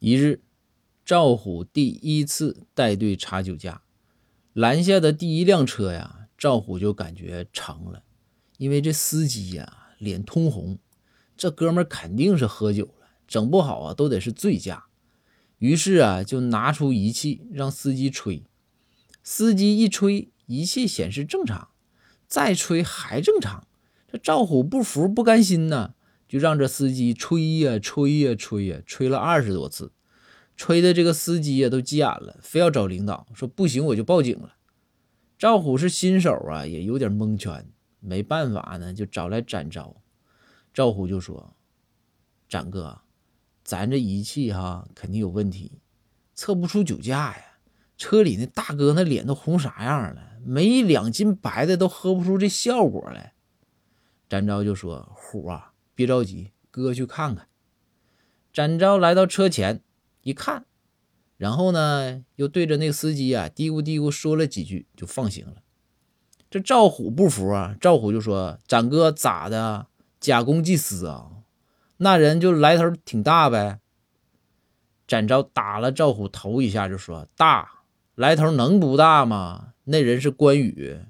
一日，赵虎第一次带队查酒驾，拦下的第一辆车呀，赵虎就感觉成了，因为这司机呀脸通红，这哥们肯定是喝酒了，整不好啊都得是醉驾。于是啊，就拿出仪器让司机吹，司机一吹，仪器显示正常，再吹还正常。这赵虎不服不甘心呐。就让这司机吹呀吹呀吹呀，吹了二十多次，吹的这个司机呀都急眼了，非要找领导，说不行我就报警了。赵虎是新手啊，也有点蒙圈，没办法呢，就找来展昭。赵虎就说：“展哥，咱这仪器哈肯定有问题，测不出酒驾呀。车里那大哥那脸都红啥样了，没两斤白的都喝不出这效果来。”展昭就说：“虎啊。”别着急，哥去看看。展昭来到车前一看，然后呢，又对着那司机啊嘀咕嘀咕说了几句，就放行了。这赵虎不服啊，赵虎就说：“展哥咋的？假公济私啊？那人就来头挺大呗。”展昭打了赵虎头一下，就说：“大来头能不大吗？那人是关羽，